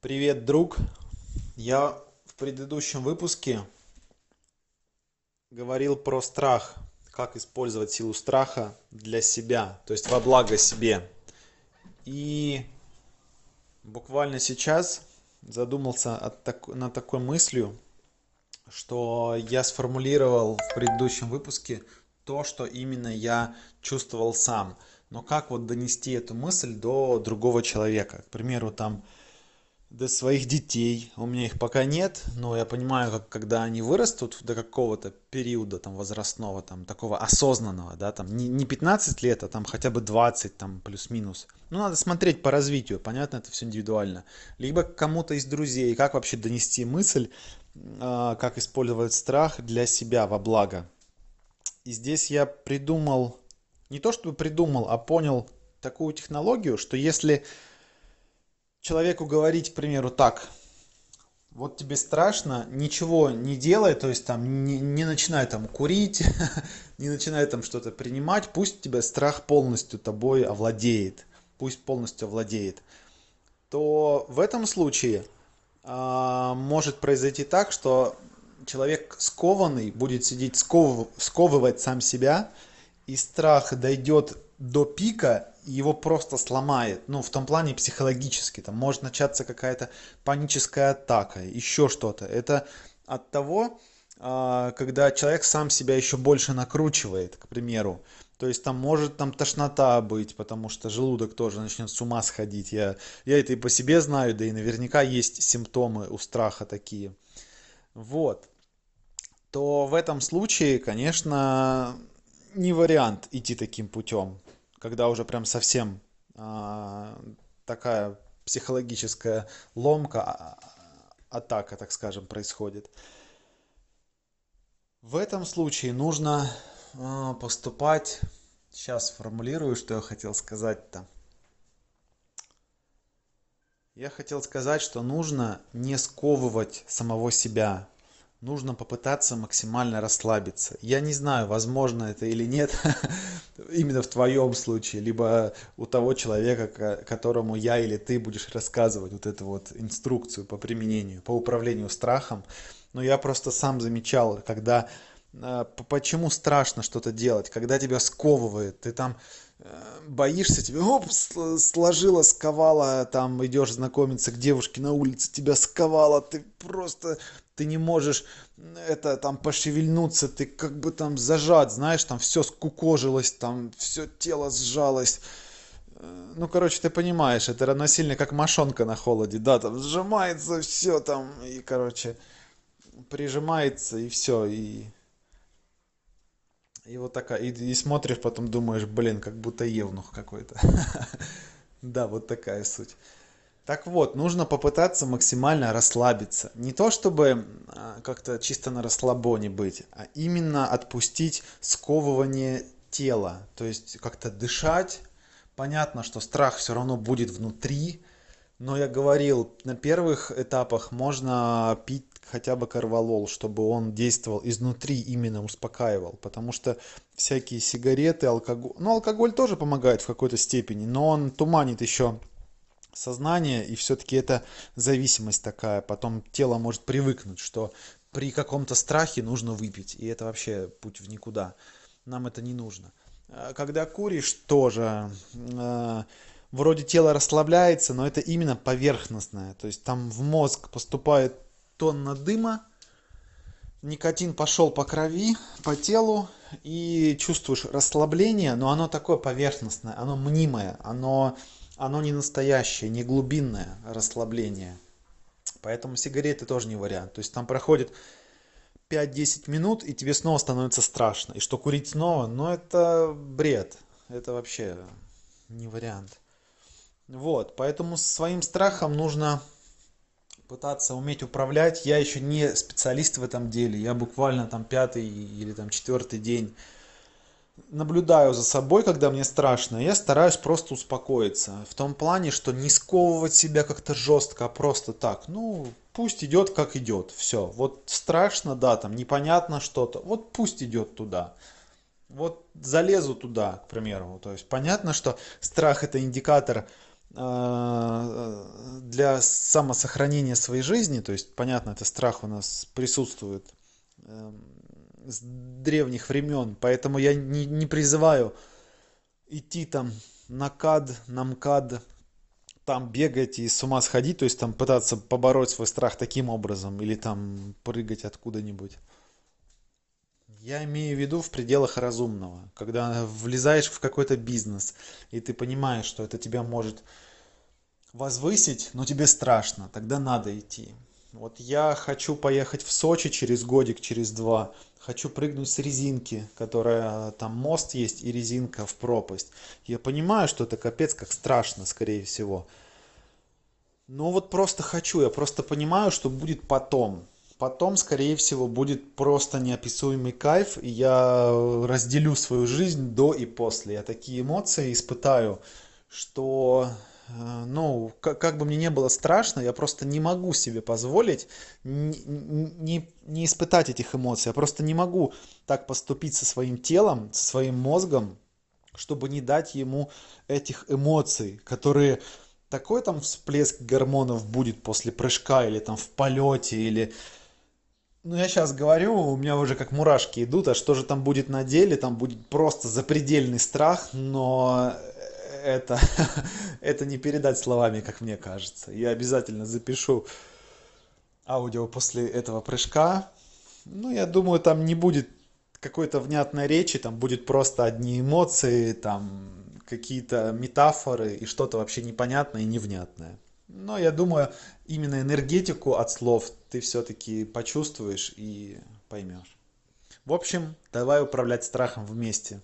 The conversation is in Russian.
Привет, друг. Я в предыдущем выпуске говорил про страх, как использовать силу страха для себя, то есть во благо себе. И буквально сейчас задумался от так, над такой мыслью, что я сформулировал в предыдущем выпуске то, что именно я чувствовал сам. Но как вот донести эту мысль до другого человека? К примеру, там до своих детей. У меня их пока нет, но я понимаю, как когда они вырастут до какого-то периода там возрастного, там такого осознанного, да, там не, не 15 лет, а там хотя бы 20, там плюс-минус. Ну, надо смотреть по развитию, понятно, это все индивидуально. Либо кому-то из друзей, как вообще донести мысль, э, как использовать страх для себя во благо. И здесь я придумал, не то чтобы придумал, а понял такую технологию, что если человеку говорить, к примеру, так, вот тебе страшно, ничего не делай, то есть там не, не начинай там курить, не начинай там что-то принимать, пусть тебя страх полностью тобой овладеет, пусть полностью овладеет, то в этом случае а, может произойти так, что человек скованный будет сидеть, сков, сковывать сам себя, и страх дойдет до пика, его просто сломает, ну, в том плане психологически, там может начаться какая-то паническая атака, еще что-то. Это от того, а, когда человек сам себя еще больше накручивает, к примеру. То есть там может там тошнота быть, потому что желудок тоже начнет с ума сходить. Я, я это и по себе знаю, да и наверняка есть симптомы у страха такие. Вот. То в этом случае, конечно, не вариант идти таким путем когда уже прям совсем а, такая психологическая ломка, а, атака, так скажем, происходит. В этом случае нужно а, поступать, сейчас формулирую, что я хотел сказать-то. Я хотел сказать, что нужно не сковывать самого себя, нужно попытаться максимально расслабиться. Я не знаю, возможно это или нет, именно в твоем случае, либо у того человека, которому я или ты будешь рассказывать вот эту вот инструкцию по применению, по управлению страхом. Но я просто сам замечал, когда э, почему страшно что-то делать, когда тебя сковывает, ты там э, боишься, тебя оп, сложила, сковала, там идешь знакомиться к девушке на улице, тебя сковала, ты просто ты не можешь это там пошевельнуться, ты как бы там зажат, знаешь, там все скукожилось, там все тело сжалось. Э, ну, короче, ты понимаешь, это равносильно как мошонка на холоде, да, там сжимается все там, и, короче, прижимается, и все, и... И вот такая, и, и смотришь, потом думаешь, блин, как будто евнух какой-то. Да, вот такая суть. Так вот, нужно попытаться максимально расслабиться. Не то чтобы а, как-то чисто на расслабоне быть, а именно отпустить сковывание тела. То есть как-то дышать. Понятно, что страх все равно будет внутри. Но я говорил, на первых этапах можно пить хотя бы карвалол, чтобы он действовал изнутри, именно успокаивал. Потому что всякие сигареты, алкоголь... Ну, алкоголь тоже помогает в какой-то степени, но он туманит еще сознание, и все-таки это зависимость такая. Потом тело может привыкнуть, что при каком-то страхе нужно выпить, и это вообще путь в никуда. Нам это не нужно. А когда куришь, тоже э, вроде тело расслабляется, но это именно поверхностное. То есть там в мозг поступает тонна дыма, никотин пошел по крови, по телу, и чувствуешь расслабление, но оно такое поверхностное, оно мнимое, оно оно не настоящее, не глубинное расслабление. Поэтому сигареты тоже не вариант. То есть там проходит 5-10 минут, и тебе снова становится страшно. И что курить снова, ну это бред. Это вообще не вариант. Вот, поэтому своим страхом нужно пытаться уметь управлять. Я еще не специалист в этом деле. Я буквально там пятый или там четвертый день наблюдаю за собой, когда мне страшно, я стараюсь просто успокоиться. В том плане, что не сковывать себя как-то жестко, а просто так. Ну, пусть идет как идет. Все. Вот страшно, да, там непонятно что-то. Вот пусть идет туда. Вот залезу туда, к примеру. То есть понятно, что страх это индикатор э, для самосохранения своей жизни, то есть, понятно, это страх у нас присутствует эм, с древних времен, поэтому я не, не призываю идти там на кад, на МКАД, там бегать и с ума сходить, то есть там пытаться побороть свой страх таким образом, или там прыгать откуда-нибудь. Я имею в виду в пределах разумного, когда влезаешь в какой-то бизнес, и ты понимаешь, что это тебя может возвысить, но тебе страшно, тогда надо идти. Вот я хочу поехать в Сочи через годик, через два, хочу прыгнуть с резинки, которая там мост есть и резинка в пропасть. Я понимаю, что это капец как страшно, скорее всего. Но вот просто хочу, я просто понимаю, что будет потом. Потом, скорее всего, будет просто неописуемый кайф, и я разделю свою жизнь до и после. Я такие эмоции испытаю, что ну, как, бы мне не было страшно, я просто не могу себе позволить не, не испытать этих эмоций. Я просто не могу так поступить со своим телом, со своим мозгом, чтобы не дать ему этих эмоций, которые такой там всплеск гормонов будет после прыжка или там в полете или ну, я сейчас говорю, у меня уже как мурашки идут, а что же там будет на деле? Там будет просто запредельный страх, но это, это не передать словами, как мне кажется. Я обязательно запишу аудио после этого прыжка. Ну, я думаю, там не будет какой-то внятной речи, там будет просто одни эмоции, там какие-то метафоры и что-то вообще непонятное и невнятное. Но я думаю, именно энергетику от слов ты все-таки почувствуешь и поймешь. В общем, давай управлять страхом вместе.